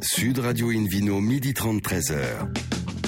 Sud Radio Invino, midi 30, 13h.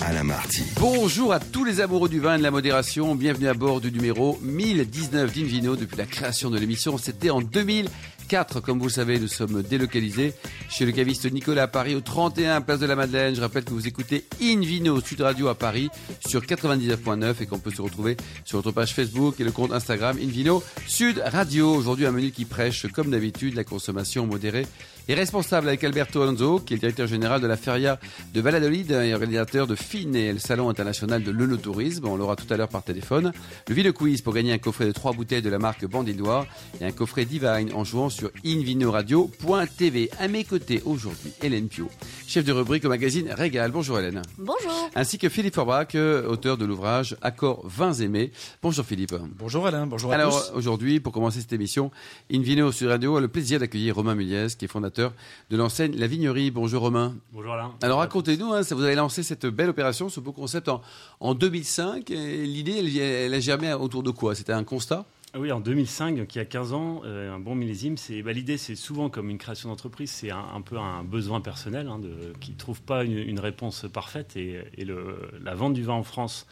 Alain Marty. Bonjour à tous les amoureux du vin et de la modération. Bienvenue à bord du numéro 1019 d'Invino depuis la création de l'émission. C'était en 2004. Comme vous le savez, nous sommes délocalisés chez le caviste Nicolas à Paris au 31 Place de la Madeleine. Je rappelle que vous écoutez Invino Sud Radio à Paris sur 99.9 et qu'on peut se retrouver sur notre page Facebook et le compte Instagram Invino Sud Radio. Aujourd'hui, un menu qui prêche, comme d'habitude, la consommation modérée et responsable avec Alberto Alonso, qui est le directeur général de la Feria de Valladolid et organisateur de FIN et le Salon international de l'œnotourisme. On l'aura tout à l'heure par téléphone. Le Ville Quiz pour gagner un coffret de trois bouteilles de la marque Bandit Noir et un coffret Divine en jouant sur invinoradio.tv. À mes côtés aujourd'hui, Hélène Pio, chef de rubrique au magazine Régal. Bonjour Hélène. Bonjour. Ainsi que Philippe Forbach, auteur de l'ouvrage Accords vins aimés. Bonjour Philippe. Bonjour Alain, bonjour à Alors tous. aujourd'hui, pour commencer cette émission, Invino sur Radio a le plaisir d'accueillir Romain Muliez, qui est fondateur de l'enseigne La Vignerie. Bonjour Romain. Bonjour Alain. Alors racontez-nous, hein, vous avez lancé cette belle opération, ce beau concept en, en 2005. et L'idée, elle, elle a germé autour de quoi? C'était un constat? Oui, en 2005, qui a 15 ans, euh, un bon millésime. C'est bah, l'idée, c'est souvent comme une création d'entreprise, c'est un, un peu un besoin personnel hein, de, qui trouve pas une, une réponse parfaite et, et le, la vente du vin en France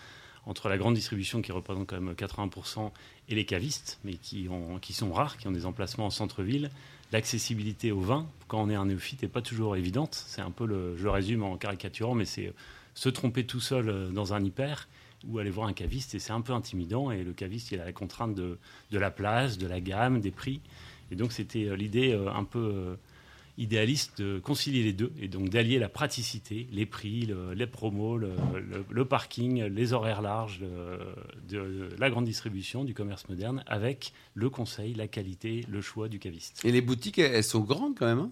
entre la grande distribution qui représente quand même 80% et les cavistes, mais qui, ont, qui sont rares, qui ont des emplacements en centre-ville, l'accessibilité au vin, quand on est un néophyte, n'est pas toujours évidente. C'est un peu, le, je le résume en caricaturant, mais c'est se tromper tout seul euh, dans un hyper ou aller voir un caviste, et c'est un peu intimidant, et le caviste, il a la contrainte de, de la place, de la gamme, des prix. Et donc c'était euh, l'idée euh, un peu euh, idéaliste de concilier les deux, et donc d'allier la praticité, les prix, le- les promos, le, parking, les horaires larges, le- de, la grande distribution, du commerce moderne, avec le conseil, la qualité, le choix du caviste. Et les boutiques, elles, elles sont grandes quand même. hein?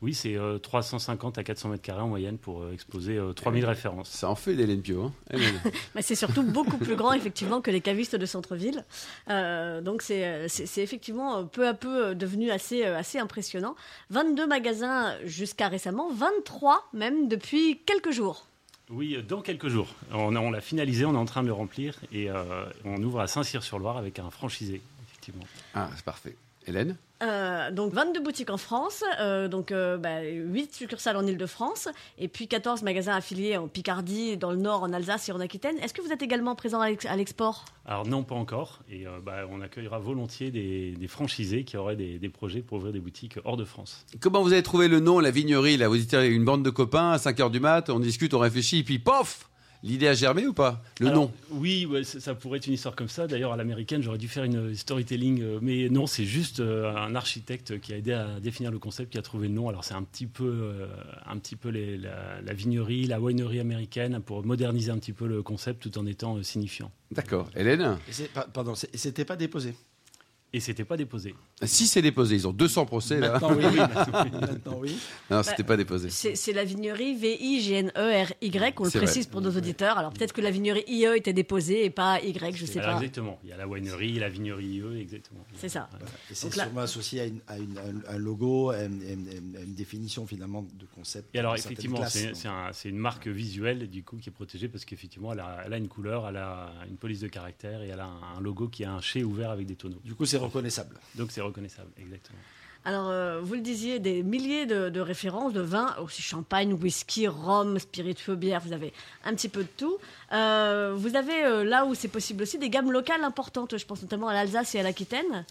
Oui, c'est euh, 350 à 400 mètres carrés en moyenne pour euh, exposer euh, 3000 références. ça en fait d'Hélène Pio. Hein Hélène. Mais c'est surtout beaucoup plus grand effectivement que les cavistes de centre-ville. Euh, donc c'est euh, effectivement euh, peu à peu euh, devenu assez euh, assez impressionnant. 22 magasins jusqu'à récemment, 23 même depuis quelques jours. Oui, euh, dans quelques jours. On, on l'a finalisé, on est en train de le remplir et euh, on ouvre à Saint-Cyr-sur-Loire avec un franchisé, effectivement. ah, c'est parfait. Hélène Euh, donc 22 boutiques en France, euh, donc euh, bah, 8 succursales en Ile-de-France et puis 14 magasins affiliés en Picardie, dans le Nord, en Alsace et en Aquitaine. Est-ce que vous êtes également présent à l'ex- à l'export? Alors non, pas encore. Et euh, bah, on accueillera volontiers des, des franchisés qui auraient des, des projets pour ouvrir des boutiques hors de France. Comment vous avez trouvé le nom, la vignerie? Là Vous étiez une bande de copains à 5h du mat, on discute, on réfléchit, et puis pof L'idée a germé ou pas? Le Alors, nom? Oui, ouais, ça, pourrait être une histoire comme ça. D'ailleurs, à l'américaine, j'aurais dû faire une storytelling. euh, mais non, c'est juste euh, un architecte qui a aidé à définir le concept, qui a trouvé le nom. Alors, c'est un petit peu, euh, un petit peu les- la, la vignerie, la winery américaine, pour moderniser un petit peu le concept tout en étant euh, signifiant. D'accord. Hélène? Et Pardon, c'est- c'était pas déposé? Et c'était pas déposé. Si c'est déposé, ils ont 200 procès là. Maintenant oui. Maintenant oui. Non, c'était pas déposé. C'est c'est la vignerie V-I-G-N-E-R-Y, on le C'est précise pour nos auditeurs. Alors peut-être que la vignerie IE était déposée et pas Y, je sais Alors, pas. exactement. Il y a la winery, la vignerie IE, exactement. C'est ça. Et c'est Donc là- sûrement associé à, une- à une- un, un logo, à une, à une- à une définition finalement de concept. Et alors, effectivement, c'est donc. c'est un- c'est une marque visuelle, du coup, qui est protégée parce qu'effectivement, elle a, elle a une couleur, elle a une police de caractère et elle a un, un logo qui est un chai ouvert avec des tonneaux. Du coup, c'est reconnaissable. Donc, c'est reconnaissable, exactement. Alors, euh, vous le disiez, des milliers de, de références de vins, aussi champagne, whisky, rhum, spiritueux, bière, vous avez un petit peu de tout. Euh, vous avez, euh, là où c'est possible aussi, des gammes locales importantes, je pense notamment à l'Alsace et à l'Aquitaine.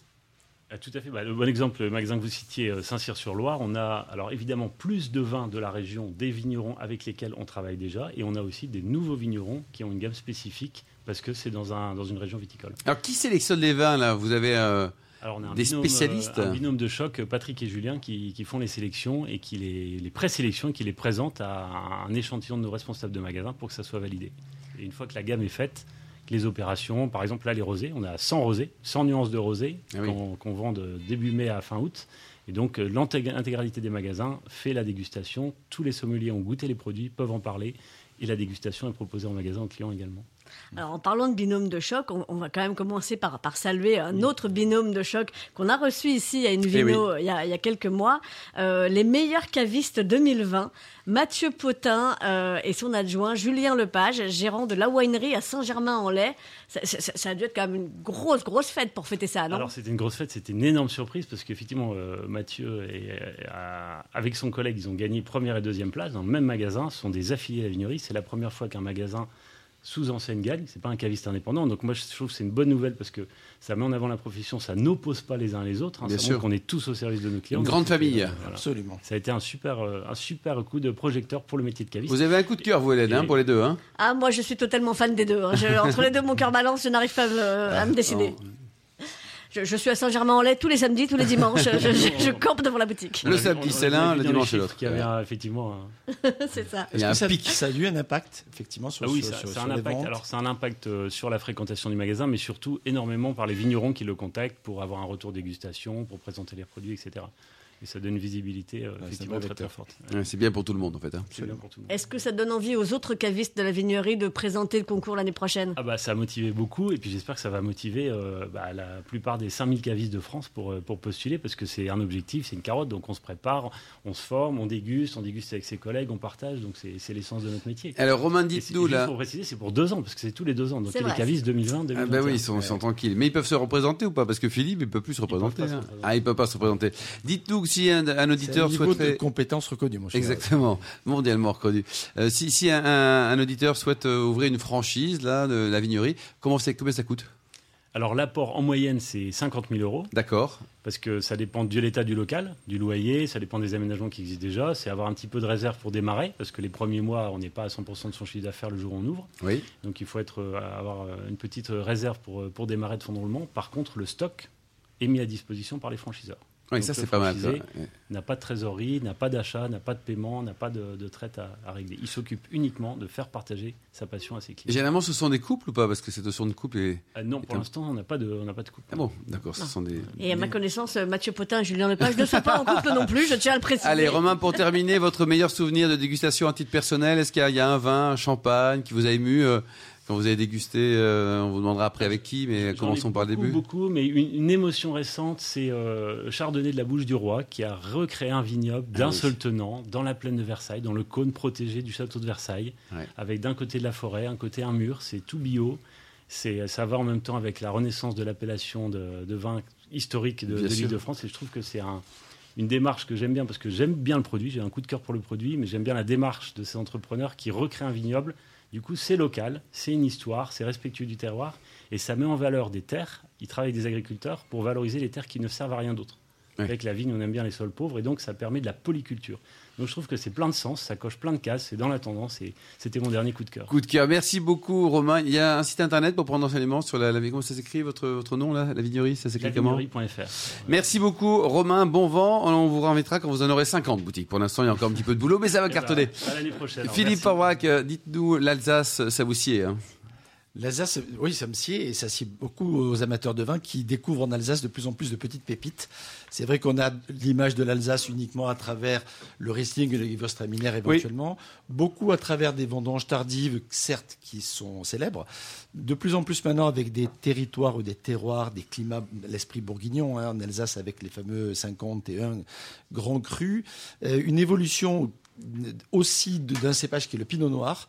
Ah, tout à fait. Bah, le bon exemple, le magasin que vous citiez, euh, Saint-Cyr-sur-Loire, on a alors évidemment plus de vins de la région, des vignerons avec lesquels on travaille déjà, et on a aussi des nouveaux vignerons qui ont une gamme spécifique parce que c'est dans, un, dans une région viticole. Alors, qui sélectionne les vins là? Vous avez. euh, Alors on a un Des binôme, spécialistes? euh, un binôme de choc, Patrick et Julien, qui, qui font les sélections et qui les, les présélectionnent, qui les présentent à un échantillon de nos responsables de magasin pour que ça soit validé. Et une fois que la gamme est faite, les opérations, par exemple là les rosés, on a 100 rosés, 100 nuances de rosés Ah oui. qu'on vend de début mai à fin août. Et donc euh, l'intég- l'intégralité des magasins fait la dégustation. Tous les sommeliers ont goûté les produits, peuvent en parler. Et la dégustation est proposée en magasin aux clients également. Alors, en parlant de binôme de choc, on, on va quand même commencer par, par saluer un autre binôme de choc qu'on a reçu ici à une Eh vino il, y a, il y a quelques mois. Euh, les meilleurs cavistes 2020, Mathieu Potin euh, et son adjoint Julien Lepage, gérant de la winery à Saint-Germain-en-Laye. Ça, ça- ça- ça a dû être quand même une grosse, grosse fête pour fêter ça, non? Alors c'était une grosse fête, c'était une énorme surprise parce qu'effectivement euh, Mathieu et, euh, avec son collègue ils ont gagné première et deuxième place dans le même magasin. Ce sont des affiliés à la vignerie. C'est la première fois qu'un magasin sous enseigne gagne. C'est pas un caviste indépendant. Donc moi je trouve que c'est une bonne nouvelle parce que ça met en avant la profession, ça n'oppose pas les uns les autres. hein. Bien ça sûr. qu'on est tous au service de nos clients. Une grande famille. euh, voilà. Absolument. Ça a été un super, euh, un super coup de projecteur pour le métier de caviste. Vous avez un coup de cœur, vous, Hélène, hein, pour les deux. Hein Ah, moi, je suis totalement fan des deux. hein. Je- entre les deux, mon cœur balance, je n'arrive pas à me, à me décider. Non. Je, je suis à Saint-Germain-en-Laye tous les samedis, tous les dimanches. Je, je- je campe devant la boutique. Le samedi, c'est l'un, le dimanche, c'est l'autre. qu'il y avait un- effectivement un- C'est ça. Il y a un ça, pic. ça a eu un impact, effectivement, sur, Ah oui, sur- ça, sur- ça a sur un les impact. ventes Alors, c'est un impact sur la fréquentation du magasin, mais surtout énormément par les vignerons qui le contactent pour avoir un retour dégustation, pour présenter les produits, etc. Et ça donne une visibilité euh, c'est un effectivement très, très forte. Ouais, C'est bien pour tout le monde, en fait. hein. C'est bien pour tout le monde. Est-ce que ça donne envie aux autres cavistes de la vignerie de présenter le concours l'année prochaine? Ah bah, ça a motivé beaucoup, et puis j'espère que ça va motiver euh, bah, la plupart des 5000 cavistes de France pour, euh, pour postuler, parce que c'est un objectif, c'est une carotte, donc on se prépare, on se forme, on déguste, on déguste avec ses collègues, on partage, donc c'est c'est l'essence de notre métier. Alors, Romain, dites-nous, là. pour préciser, c'est pour deux ans, parce que c'est tous les deux ans. Donc C'est les vrai. cavistes 2020, Ah 2021. bah oui, ils sont, tranquilles. Mais ils peuvent se représenter ou pas? Parce que Philippe, il peut plus se représenter. se hein. représenter. Ah, il peut pas se représenter. Dites-nous si un, un C'est un auditeur niveau de souhaiterait... compétence reconnue, mon cher. Exactement, mondialement reconnu. Euh, si si un, un- un auditeur souhaite euh, ouvrir une franchise là de la vignerie, comment c'est combien ça coûte? Alors l'apport en moyenne, c'est 50 000 euros. D'accord. parce que ça dépend de l'état du local, du loyer, ça dépend des aménagements qui existent déjà. C'est avoir un petit peu de réserve pour démarrer, parce que les premiers mois, on n'est pas à 100% de son chiffre d'affaires le jour où on ouvre. Oui. Donc il faut être, euh, avoir euh, une petite réserve pour, pour démarrer de fond de roulement. Par contre, le stock est mis à disposition par les franchiseurs. Oui, ça c'est pas mal. franchisé N'a pas de trésorerie, n'a pas d'achat, n'a pas de paiement, n'a pas de, de traite à, à régler. Il s'occupe uniquement de faire partager sa passion à ses Et clients. Généralement, ce sont des couples ou pas? Parce que cette notion de couple est. Ah non, pour un- l'instant, on n'a pas de, on n'a pas de couple. Ah bon, d'accord, ce sont des. Et à ma connaissance, Mathieu Potin et Julien Lepage ne sont pas en couple non plus, je tiens à le préciser. Allez, Romain, pour terminer, votre meilleur souvenir de dégustation à titre personnel Est-ce qu'il y, a- il y a un vin, un champagne qui vous a ému euh, quand vous avez dégusté euh, On vous demandera après avec qui, mais commençons par le début. Beaucoup, mais une, une émotion récente, c'est euh, Chardonnay de la Bouche du Roi qui a recréé un vignoble d'un Ah oui. seul tenant dans la plaine de Versailles, dans le cône protégé du château de Versailles, Ouais. avec d'un côté de la forêt, un côté un mur. C'est tout bio. C'est, ça va en même temps avec la renaissance de l'appellation de, de vin historique de, l'île de France. Et je trouve que c'est un- une démarche que j'aime bien parce que j'aime bien le produit, j'ai un coup de cœur pour le produit, mais j'aime bien la démarche de ces entrepreneurs qui recréent un vignoble. Du coup, c'est local, c'est une histoire, c'est respectueux du terroir et ça met en valeur des terres. Ils travaillent avec des agriculteurs pour valoriser les terres qui ne servent à rien d'autre. Ouais. Avec la vigne, on aime bien les sols pauvres et donc ça permet de la polyculture. Donc je trouve que c'est plein de sens, ça coche plein de cases, c'est dans la tendance et c'était mon dernier coup de cœur. Coup de cœur. Merci beaucoup, Romain. Il y a un site internet pour prendre enseignement sur la, la comment ça s'écrit votre votre nom là, la vignerie, ça s'écrit comment Lavignerie.fr. Merci beaucoup, Romain. Bon vent. On vous remettra quand vous en aurez 50 boutiques. Pour l'instant, il y a encore un petit peu de boulot, mais ça va Eh ben, cartonner. à l'année prochaine. Philippe. Porwac, euh, dites-nous l'Alsace, ça vous sied. Hein L'Alsace, oui, ça me sied et ça sied beaucoup aux amateurs de vin qui découvrent en Alsace de plus en plus de petites pépites. C'est vrai qu'on a l'image de l'Alsace uniquement à travers le Riesling et le Gewürztraminer éventuellement, beaucoup à travers des vendanges tardives, certes, qui sont célèbres. De plus en plus maintenant avec des territoires ou des terroirs, des climats, l'esprit bourguignon hein, en Alsace avec les fameux 51 grands crus. Euh, une évolution aussi d'un cépage qui est le pinot noir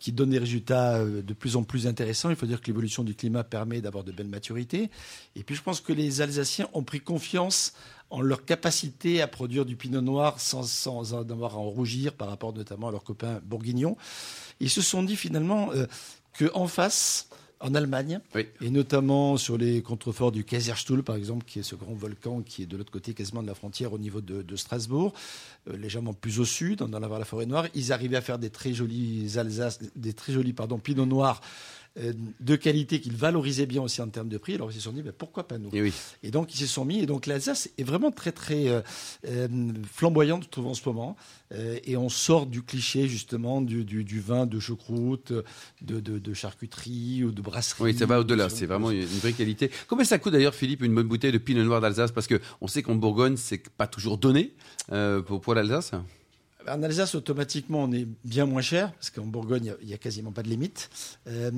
qui donne des résultats euh, de plus en plus intéressants. Il faut dire que l'évolution du climat permet d'avoir de belles maturités. Et puis je pense que les Alsaciens ont pris confiance en leur capacité à produire du pinot noir sans, en avoir à en rougir par rapport notamment à leurs copains bourguignons. Ils se sont dit finalement euh, qu'en face, en Allemagne, Oui. et notamment sur les contreforts du Kaiserstuhl, par exemple, qui est ce grand volcan qui est de l'autre côté quasiment de la frontière au niveau de, de Strasbourg, euh, légèrement plus au sud, dans la, la forêt noire, ils arrivaient à faire des très jolis Alsace, des très jolis pardon, pinot noirs de qualité qu'ils valorisaient bien aussi en termes de prix. Alors ils se sont dit, ben, pourquoi pas nous? Et oui. et donc, ils se sont mis. Et donc, l'Alsace est vraiment très, très euh, euh, flamboyante, je trouve, en ce moment. Euh, et on sort du cliché, justement, du, du, du vin de choucroute, de, de, de charcuterie ou de brasserie. Oui, ça va au-delà. De- C'est vraiment une vraie qualité. Combien ça coûte d'ailleurs, Philippe, une bonne bouteille de Pinot Noir d'Alsace? Parce que on sait qu'en Bourgogne, c'est pas toujours donné euh, pour, pour l'Alsace. En Alsace, automatiquement, on est bien moins cher, parce qu'en Bourgogne, il n'y a, quasiment pas de limite. Euh,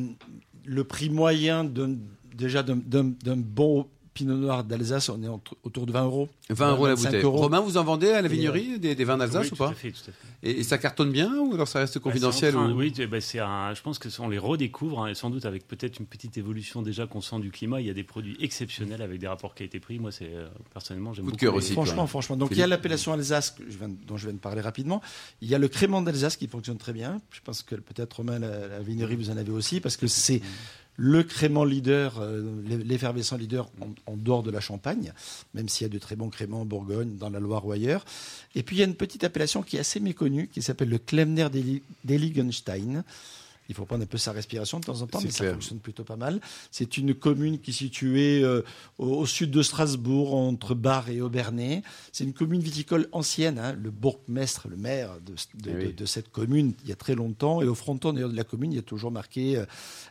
le prix moyen d'un- déjà d'un bon pinot noir d'Alsace, on est entre- autour de 20 euros. 20 euros la 25 bouteille. euros. Romain, vous en vendez à la Et, vignerie des, des vins d'Alsace Oui, ou tout à pas fait, tout à fait. et, et ça cartonne bien ou alors ça reste confidentiel Bah, train- ou- Oui, bah, c'est un- je pense que on les redécouvre, hein, et sans doute avec peut-être une petite évolution déjà qu'on sent du climat. Il y a des produits exceptionnels avec des rapports qualité-prix. Moi, c'est euh, personnellement, j'aime Coup de beaucoup. cœur les- aussi. Franchement, franchement. Donc il y a l'appellation Alsace je viens de- dont je viens de parler rapidement. Il y a le crément d'Alsace qui fonctionne très bien. Je pense que peut-être Romain, la, la vignerie, vous en avez aussi parce que c'est le crément leader, euh, l'effervescent leader en, dehors de la Champagne, même s'il y a de très bons créments en Bourgogne, dans la Loire ou ailleurs. Et puis il y a une petite appellation qui est assez méconnue qui s'appelle le Klemner d'Eli- d'Eligenstein. Il faut prendre un peu sa respiration de temps en temps, mais clair. ça fonctionne plutôt pas mal. C'est une commune qui est située euh, au, au sud de Strasbourg, entre Bar et Aubernay. C'est une commune viticole ancienne. hein. Le bourgmestre, le maire de, de- oui. de- de cette commune, il y a très longtemps. Et au fronton d'ailleurs de la commune, il y a toujours marqué euh,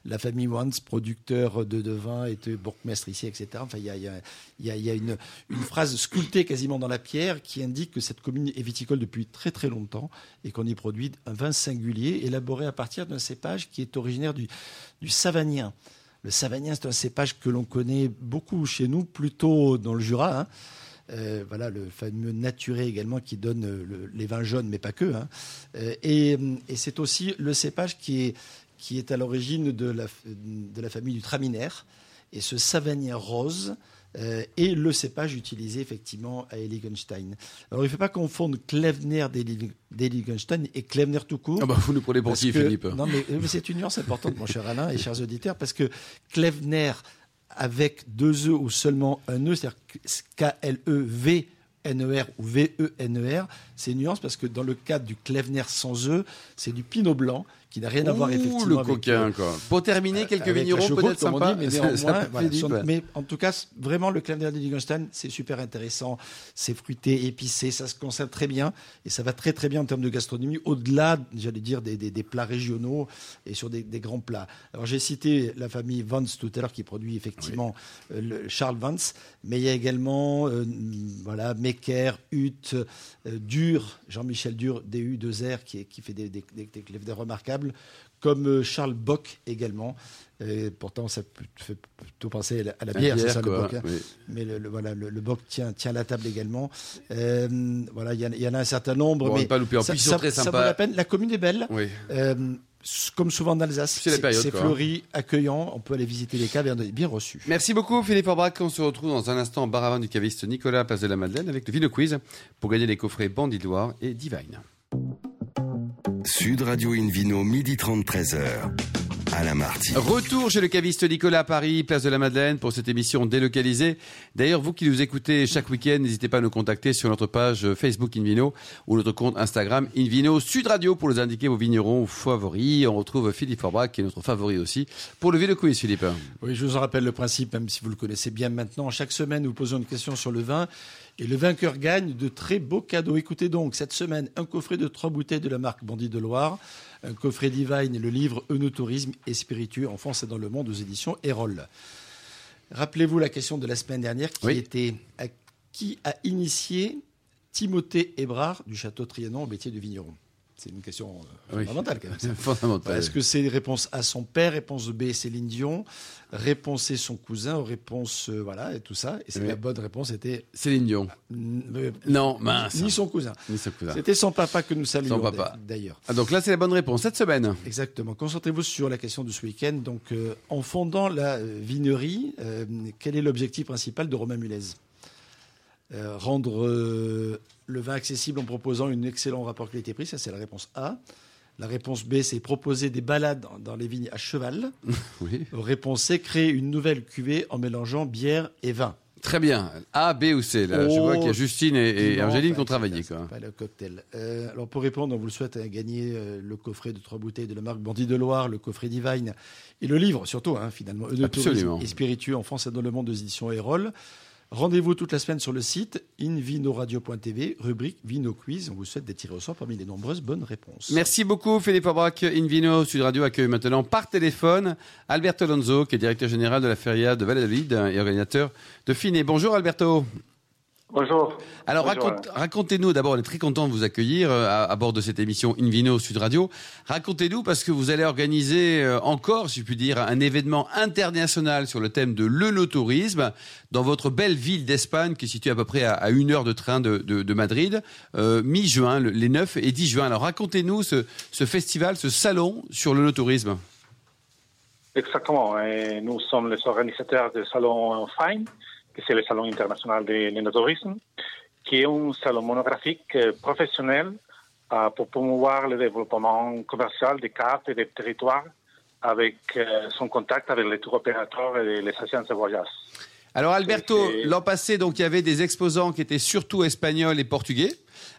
la famille Wans, producteur de, de vin, était bourgmestre ici, etc. Enfin, il y a, il y a- il y a- il y a une, une phrase sculptée quasiment dans la pierre qui indique que cette commune est viticole depuis très très longtemps et qu'on y produit un vin singulier élaboré à partir d'un cépage qui est originaire du, du Savagnin. Le Savagnin, c'est un cépage que l'on connaît beaucoup chez nous, plutôt dans le Jura. hein. Euh, voilà le fameux naturé également qui donne euh, le- les vins jaunes, mais pas que. hein. Euh, et et c'est aussi le cépage qui est, qui est à l'origine de la, de la famille du Traminaire. Et ce Savagnin rose euh, est le cépage utilisé effectivement à Heiligenstein. Alors il ne faut pas confondre Klevner d'Heili- d'Heiligenstein et Klevner tout court. Ah bah, vous nous prenez pour qui, Philippe? Non, mais, mais c'est une nuance importante, mon cher Alain et chers auditeurs, parce que Klevner avec deux E ou seulement un E, c'est-à-dire K-L-E-V-N-E-R ou V-E-N-E-R, c'est une nuance parce que dans le cadre du Klevner sans E, c'est du pinot blanc qui n'a rien à voir effectivement le avec, coquin, euh, quoi. Pour terminer, quelques avec la vignerons peut-être sympas. mais voilà, mais en tout cas, vraiment, le Clavner de Liechtenstein, c'est super intéressant. C'est fruité, épicé, ça se conserve très bien et ça va très très bien en termes de gastronomie, au-delà, j'allais dire, des, des- des plats régionaux et sur des, des grands plats. Alors j'ai cité la famille Vance tout à l'heure qui produit effectivement euh, le Charles Vance, mais il y a également euh, voilà Mecker, Hutt, euh, Dur, Jean-Michel Dur, DU 2R qui, fait des, des, des, comme euh, Charles Bock également. Pourtant, ça fait plutôt penser à la, à la bière, c'est bière, ça quoi, le Bock. hein. oui. Mais le, le- voilà, le, le Bock tient, tient la table également. Euh, voilà, il y, en a- il y en a un certain nombre. Bon, on mais pas louper. En ça, plus, ça- très ça vaut la peine. La commune est belle. Oui. Euh, comme souvent en Alsace, C'est fleuri, accueillant. On peut aller visiter les caves et on est bien reçu. Merci beaucoup Philippe Orbrac. On se retrouve dans un instant au bar à du caviste Nicolas, place de la Madeleine, avec le Vino Quiz pour gagner les coffrets Bandit Loire et Divine. Sud Radio Invino, midi 30, 13h. Alain Marty. Retour chez le caviste Nicolas à Paris, place de la Madeleine, pour cette émission délocalisée. D'ailleurs, vous qui nous écoutez chaque week-end, n'hésitez pas à nous contacter sur notre page Facebook Invino ou notre compte Instagram Invino Sud Radio pour nous indiquer vos vignerons favoris. On retrouve Philippe Forbrac, qui est notre favori aussi, pour le Vino Quiz, Philippe. Oui, je vous en rappelle le principe, même si vous le connaissez bien maintenant. Chaque semaine, nous posons une question sur le vin et le vainqueur gagne de très beaux cadeaux. Écoutez donc, cette semaine, un coffret de trois bouteilles de la marque Bandit de Loire, un coffret Divine et le livre Eunotourisme et spiritueux en France et dans le monde aux éditions Erol. Rappelez-vous la question de la semaine dernière qui Oui. était à qui a initié Timothée Hébrard du château Trianon au métier de vigneron? C'est une question euh, Oui. fondamentale quand même. Est-ce que c'est réponse A son père, réponse B Céline Dion, réponse C son cousin, ou réponse euh, voilà et tout ça et Oui. la bonne réponse était Céline Dion. euh, Non, mince. ni son cousin. Ni son cousin. C'était son papa que nous saluons Son papa. d'ailleurs. Ah, donc là, c'est la bonne réponse cette semaine. Exactement. Concentrez-vous sur la question de ce week-end. Donc, euh, en fondant la vinerie, quel est l'objectif principal de Romain Mulez Rendre le vin accessible en proposant un excellent rapport qualité-prix, ça c'est la réponse A. La réponse B, c'est proposer des balades dans- les vignes à cheval. Oui. Réponse C, créer une nouvelle cuvée en mélangeant bière et vin. Très bien. A, B ou C. Là, je Oh, vois qu'il y a Justine et, Angéline qui ont travaillé. Quoi. Pas le cocktail. Euh, alors pour répondre, on vous le souhaite hein, gagner euh, le coffret de trois bouteilles de la marque Bandit de Loire, le coffret Divine et le livre surtout, hein, finalement, de Absolument. tourisme et spiritueux en France et dans le monde aux éditions Erol. Rendez-vous toute la semaine sur le site invinoradio.tv, rubrique Vino Quiz. On vous souhaite d'être tiré au sort parmi les nombreuses bonnes réponses. Merci beaucoup Philippe Aubrac. Invino Sud Radio accueille maintenant par téléphone Alberto Alonso, qui est directeur général de la Feria de Valladolid et organisateur de Finet. Bonjour Alberto. Bonjour. Alors Bonjour. racontez-nous, d'abord on est très content de vous accueillir euh, à, à bord de cette émission Invino Sud Radio. Racontez-nous parce que vous allez organiser euh, encore, si je puis dire, un événement international sur le thème de l'œnotourisme dans votre belle ville d'Espagne qui est située à peu près à, à une heure de train de, de- de Madrid, euh, mi-juin, le- les 9 et 10 juin. Alors racontez-nous ce, ce festival, ce salon sur l'œnotourisme. Exactement. Et nous sommes les organisateurs du salon FINE, qui c'est le salon international de l'énotourisme, qui est un salon monographique euh, professionnel euh, pour promouvoir le développement commercial des cartes et des territoires avec euh, son contact avec les tours opérateurs et les agences de voyage. Alors Alberto, l'an passé, donc il y avait des exposants qui étaient surtout espagnols et portugais.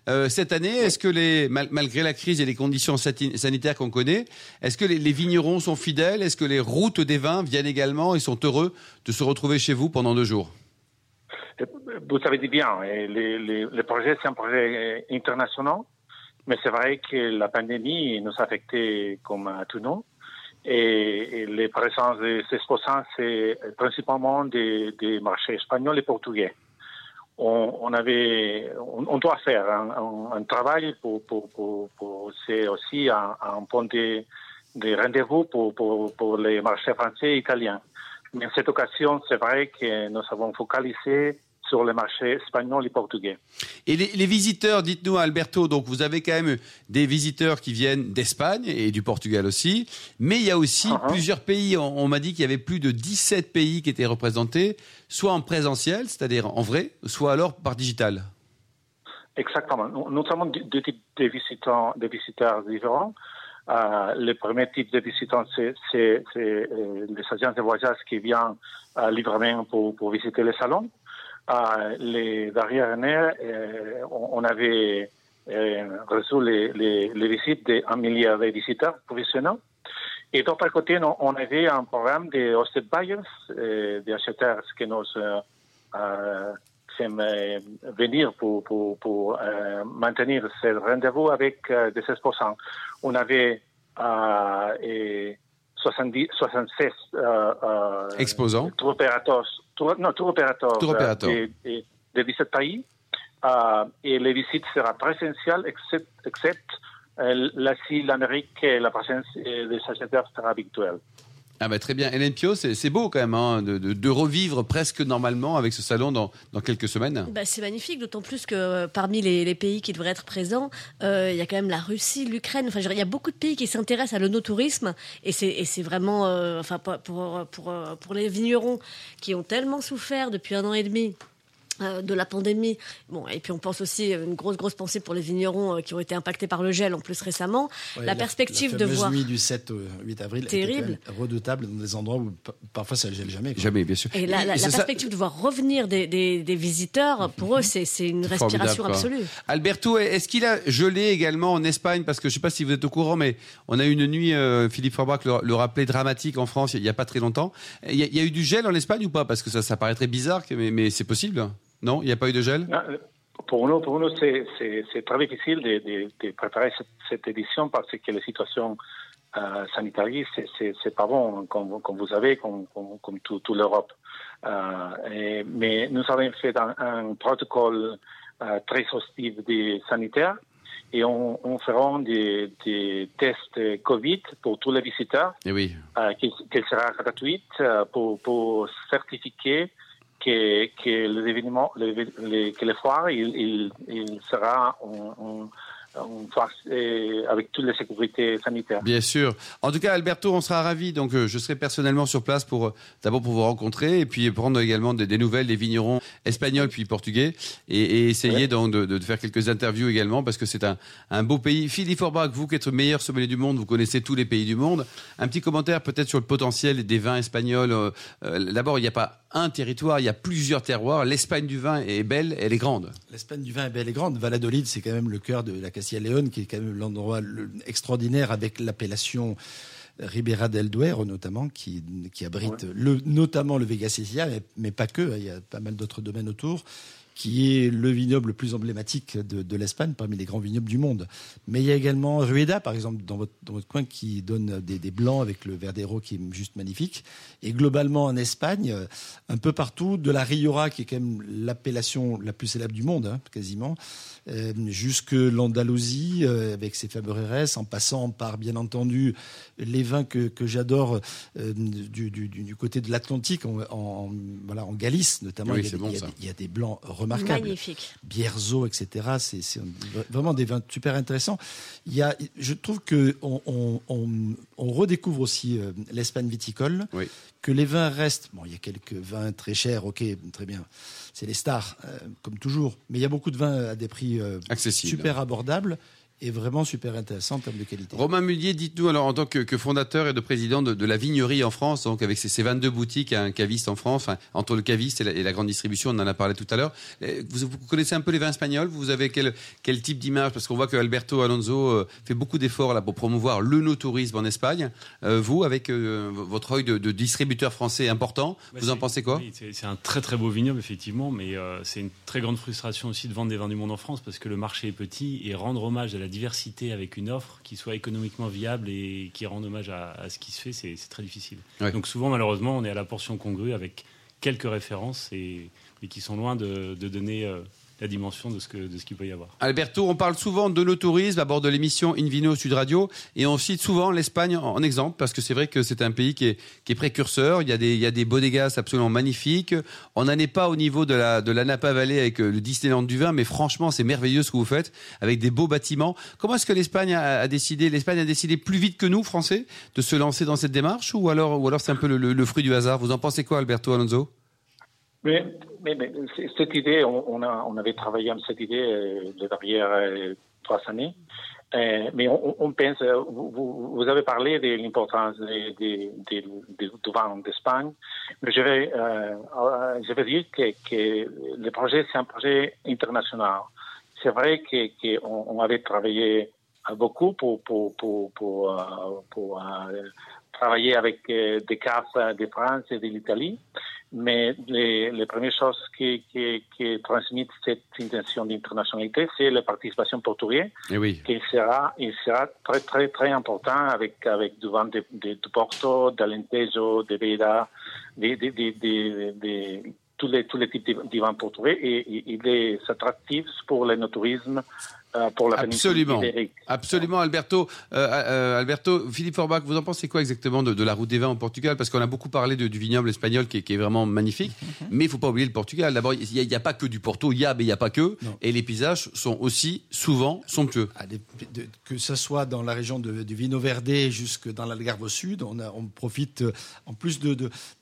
Euh, cette année, est-ce que les, mal- malgré la crise et les conditions sanitaires qu'on connaît, est-ce que les, les vignerons sont fidèles? Est-ce que les routes des vins viennent également et sont heureux de se retrouver chez vous pendant deux jours? Vous avez dit bien, les, les, le projet, c'est un projet international, mais c'est vrai que la pandémie nous a affecté comme à tous nous. Et, les présences des exposants, c'est principalement des, marchés espagnols et portugais. On, avait, on, doit faire un, travail pour, pour, pour, pour c'est aussi un, point de, de rendez-vous pour les marchés français et italiens. Mais en cette occasion, c'est vrai que nous avons focalisé sur les marchés espagnols et portugais. Et les, les visiteurs, dites-nous Alberto, donc vous avez quand même des visiteurs qui viennent d'Espagne et du Portugal aussi, mais il y a aussi Uh-huh. plusieurs pays, on, on m'a dit qu'il y avait plus de 17 pays qui étaient représentés, soit en présentiel, c'est-à-dire en vrai, soit alors par digital. Exactement. Nous, avons deux deux types de visiteurs, de visiteurs différents. Euh, le premier type de visiteurs, c'est euh, les agences de voyage qui viennent euh, librement pour, pour visiter le salon. Euh, les dernières années, euh, on, avait reçu les, les, les visites d'un milliard de visiteurs professionnels. Et d'autre côté, on, avait un programme de hosted buyers, des acheteurs que nous euh, euh, euh, venir pour, pour, pour euh, maintenir ce rendez-vous avec euh, des exposants. On avait euh, et 70, 76 euh, euh, Exposants. tour opérateurs, tour, non, tour opérateurs, Tour euh, opérateurs. de, de, de 17 pays. Euh, et les visites seront présentielles, except, except euh, l'Asie, l'Amérique et la présence euh, des acheteurs sera virtuelle. Ah bah très bien. Hélène Pio, c'est beau quand même hein, de, de- revivre presque normalement avec ce salon dans, dans quelques semaines. Bah, c'est magnifique, d'autant plus que euh, parmi les, pays qui devraient être présents, euh, il y a quand même la Russie, l'Ukraine. Enfin, il y a beaucoup de pays qui s'intéressent à l'onotourisme, et c'est vraiment, euh, enfin, pour pour pour les vignerons qui ont tellement souffert depuis un an et demi. Euh, de la pandémie. Bon, et puis on pense aussi euh, une grosse grosse pensée pour les vignerons euh, qui ont été impactés par le gel en plus récemment. Ouais, la, perspective la de voir nuit du 7 au 8 avril était Terrible. quand même redoutable dans des endroits où pa- parfois ça ne gèle jamais. quoi. Jamais, bien sûr. et la, la- Et la c'est ça- perspective de voir revenir des, des, des visiteurs, pour eux, c'est une respiration absolue. Alberto, est-ce qu'il a gelé également en Espagne? Parce que je ne sais pas si vous êtes au courant, mais on a eu une nuit, euh, Philippe Forbach le, le rappelait, dramatique en France il n'y a pas très longtemps. Il y, a, il y a eu du gel en Espagne ou pas? Parce que ça, ça paraîtrait bizarre, mais, mais c'est possible Non Il n'y a pas eu de gel? Ah, Pour nous, pour nous c'est- très difficile de, de- de préparer cette, cette édition parce que la situation euh, sanitaire, c'est- pas bon, comme, comme vous savez, comme, comme, comme tout, toute l'Europe. Euh, et- mais nous avons fait un, un protocole euh, très exhaustif de sanitaire et on, on fera des, des tests Covid pour tous les visiteurs Eh oui. euh, qui, qui sera gratuite euh, pour, pour certifier que, que l'événement, le, le- que le foire, il, il, il sera foire, euh, avec toutes les sécurités sanitaires. Bien sûr. En tout cas, Alberto, on sera ravis. Donc, euh, je serai personnellement sur place pour euh, d'abord pour vous rencontrer et puis prendre également des, des nouvelles des vignerons espagnols puis portugais et, et essayer Ouais. donc de, de faire quelques interviews également parce que c'est un, un beau pays. Philippe Forbach, vous qui êtes le meilleur sommelier du monde, vous connaissez tous les pays du monde. Un petit commentaire peut-être sur le potentiel des vins espagnols. Euh, euh, D'abord, il n'y a pas un territoire, il y a plusieurs terroirs. L'Espagne du vin est belle, elle est grande. L'Espagne du vin est belle et grande. Valladolid, c'est quand même le cœur de la Castilla-Léon, qui est quand même l'endroit le- extraordinaire avec l'appellation Ribera del Duero, notamment, qui, qui abrite le, notamment le Vega Sicilia, mais, mais pas que. hein, Il y a pas mal d'autres domaines autour. qui est le vignoble le plus emblématique de, l'Espagne, parmi les grands vignobles du monde. Mais il y a également Rueda, par exemple, dans votre, dans votre coin, qui donne des, des, blancs avec le Verdero qui est juste magnifique. Et globalement, en Espagne, un peu partout, de la Riora, qui est quand même l'appellation la plus célèbre du monde, hein, quasiment, jusque l'Andalousie, euh, avec ses fameux en passant par, bien entendu, les vins que, que j'adore euh, du, du, du, côté de l'Atlantique, en, en, voilà, en Galice notamment. il, y a, bon, il, y a, il, y a, des blancs remarquables. Magnifique. Bierzo, etc. C'est vraiment des vins super intéressants. Il y a, je trouve que on, on, on redécouvre aussi l'Espagne viticole, oui. Que les vins restent. Bon, il y a quelques vins très chers, ok, très bien. C'est les stars, euh, comme toujours. Mais il y a beaucoup de vins à des prix euh, super abordables et vraiment super intéressant en termes de qualité. Romain Mullier, dites-nous alors en tant que, que fondateur et de président de, de, la vignerie en France, donc avec ses, ses 22 boutiques, un caviste en France, enfin, entre le caviste et la, et la, grande distribution, on en a parlé tout à l'heure. Vous, vous, connaissez un peu les vins espagnols? Vous avez quel, quel type d'image? Parce qu'on voit que Alberto Alonso euh, fait beaucoup d'efforts là pour promouvoir le no-tourisme en Espagne. Euh, vous, avec euh, votre œil de, de, distributeur français important, bah vous en pensez quoi? oui, C'est un très très beau vignoble effectivement, mais euh, c'est une très grande frustration aussi de vendre des vins du monde en France parce que le marché est petit et rendre hommage à la diversité avec une offre qui soit économiquement viable et qui rende hommage à, à ce qui se fait, c'est très difficile. Ouais. Donc souvent, malheureusement, on est à la portion congrue avec quelques références et, et qui sont loin de, de donner euh, la dimension de ce qu'il peut y avoir. Alberto, on parle souvent de nos tourisme à bord de l'émission Invino Sud Radio et on cite souvent l'Espagne en, exemple parce que c'est vrai que c'est un pays qui est, précurseur. Il y a des bodegas absolument magnifiques. On n'en est pas au niveau de la Napa Valley avec le Disneyland du vin, mais franchement c'est merveilleux ce que vous faites avec des beaux bâtiments. Comment est-ce que l'Espagne a, décidé l'Espagne a décidé plus vite que nous Français de se lancer dans cette démarche ou alors c'est un peu le, le, le fruit du hasard? Vous en pensez quoi, Alberto Alonso? Mais, mais, mais, cette idée, on, on, a, on avait travaillé avec cette idée euh, les euh, trois années. Euh, mais on, on pense, vous, vous, avez parlé de l'importance du vin d'Espagne, je vais, euh, je vais dire que, que le projet, c'est un projet international. C'est vrai qu'on que on avait travaillé beaucoup pour, pour, pour, pour, pour, travailler avec des CAF de France et de l'Italie mais les, les, premières choses qui, qui, qui transmettent cette intention d'internationalité, c'est la participation portugaise, Et oui. qui sera, il sera très, très, très important avec, avec du vin de, de, de Porto, d'Alentejo, de Beira, de, de, de, de, de tous les, tous les types de vins portugais et, il est attractif pour le tourisme euh, pour la Absolument. Absolument, Alberto. Euh, euh, Alberto, Philippe Forbach, vous en pensez quoi exactement de, de la route des vins au Portugal? Parce qu'on a beaucoup parlé de, du vignoble espagnol qui est, qui est vraiment magnifique, mm -hmm. mais il faut pas oublier le Portugal. D'abord, il n'y a, a, pas que du Porto, il y a, mais il n'y a pas que. Non. Et les paysages sont aussi souvent somptueux. Ah, de, que ce soit dans la région du Vino Verde jusque dans l'Algarve au sud, on, a, on profite euh, en plus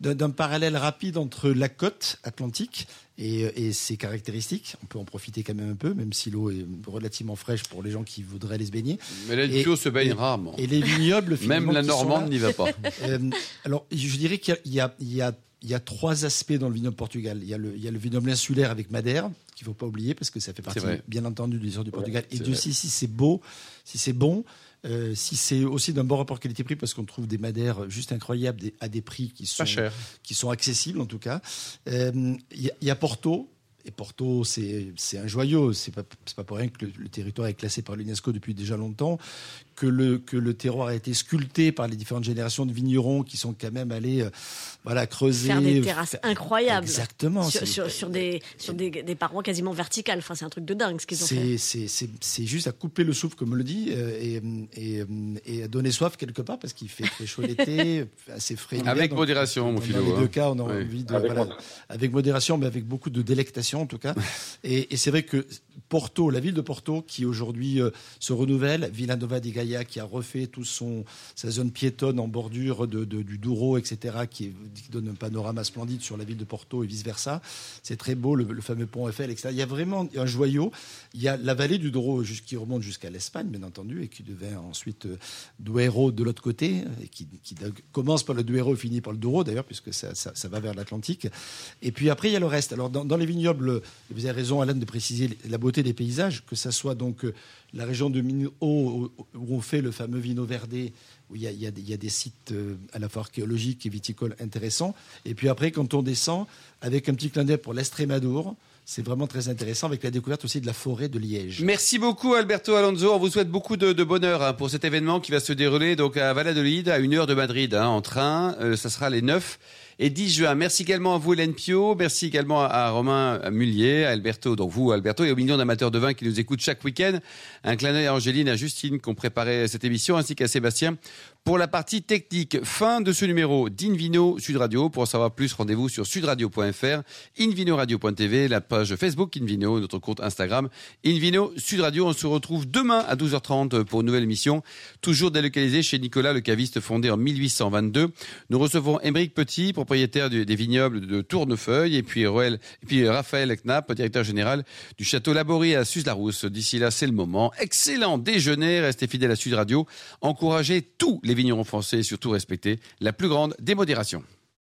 d'un parallèle rapide entre la côte atlantique et, et, ses caractéristiques. On peut en profiter quand même un peu, même si l'eau est relativement fraîche pour les gens qui voudraient aller se baigner. Mais les tuyaux se baignent rarement. Et les vignobles, même la Normande n'y va pas. euh, alors, je dirais qu'il y, a, il y a trois aspects dans le vignoble Portugal. Il y a le, il y a le vignoble insulaire avec Madère, qu'il ne faut pas oublier parce que ça fait partie, bien entendu, de l'histoire du Portugal. Et Dieu sait si c'est beau, si c'est bon. Euh, si c'est aussi d'un bon rapport qualité-prix, parce qu'on trouve des madères juste incroyables des, à des prix qui sont, qui sont accessibles en tout cas. Il euh, y, y, a Porto. Et Porto, c'est un joyau. C'est pas, pas pour rien que le, le territoire est classé par l'UNESCO depuis déjà longtemps, que le, que le terroir a été sculpté par les différentes générations de vignerons qui sont quand même allés euh, voilà, creuser. Faire des terrasses faire... incroyables. Exactement. Sur, sur, sur, des, sur des, des, parois quasiment verticales. Enfin, c'est un truc de dingue ce qu'ils ont fait. C'est juste à couper le souffle, comme on le dit, euh, et, et, et, à donner soif quelque part parce qu'il fait très chaud l'été, assez frais. Avec donc, modération, mon philo. Dans les hein. deux cas, on a oui. envie de. Avec, voilà, avec modération, mais avec beaucoup de délectation en tout cas. et, et c'est vrai que Porto, la ville de Porto, qui aujourd'hui euh, se renouvelle, Villanova di Gaia, qui a refait tout son, sa zone piétonne en bordure de, du Douro, etc., qui, donne un panorama splendide sur la ville de Porto et vice-versa. C'est très beau, le, fameux pont Eiffel, etc. Il y a vraiment un joyau. Il y a la vallée du Douro qui remonte jusqu'à l'Espagne, bien entendu, et qui devient ensuite euh, Duero de l'autre côté, qui, commence par le Duero finit par le Douro, d'ailleurs, puisque ça, ça, ça, va vers l'Atlantique. Et puis après, il y a le reste. Alors, dans, dans les vignobles, vous avez raison, Alain, de préciser la beauté des paysages, que ça soit donc euh, la région de Minho, où on fait le fameux Vino Verde, où il y a, des sites euh, à la fois archéologiques et viticoles intéressants. Et puis après, quand on descend, avec un petit clin d'œil pour l'Estrémadour, c'est vraiment très intéressant avec la découverte aussi de la forêt de Liège. Merci beaucoup Alberto Alonso. On vous souhaite beaucoup de, de bonheur hein, pour cet événement qui va se dérouler donc à Valladolid, à une heure de Madrid, hein, en train. Euh, ça sera les 9 et 10 juin. Merci également à vous, Hélène Pio. Merci également à Romain Mullier, à Alberto, donc vous, Alberto, et aux millions d'amateurs de vin qui nous écoutent chaque week-end. Un clin d'œil à Angéline, à Justine qui ont préparé cette émission, ainsi qu'à Sébastien pour la partie technique. Fin de ce numéro d'Invino Sud Radio. Pour en savoir plus, rendez-vous sur sudradio.fr, invinoradio.tv, la page Facebook Invino, notre compte Instagram Invino Sud Radio. On se retrouve demain à 12h30 pour une nouvelle émission, toujours délocalisée chez Nicolas le caviste fondé en 1822. Nous recevons Émeric Petit, propriétaire des vignobles de Tournefeuille, et puis, et Raphaël Knapp, directeur général du château Laborie à Suse-la-Rousse. D'ici là, c'est le moment. Excellent déjeuner, restez fidèles à Sud Radio. Encouragez tous les vignerons français et surtout respecter la plus grande démodération.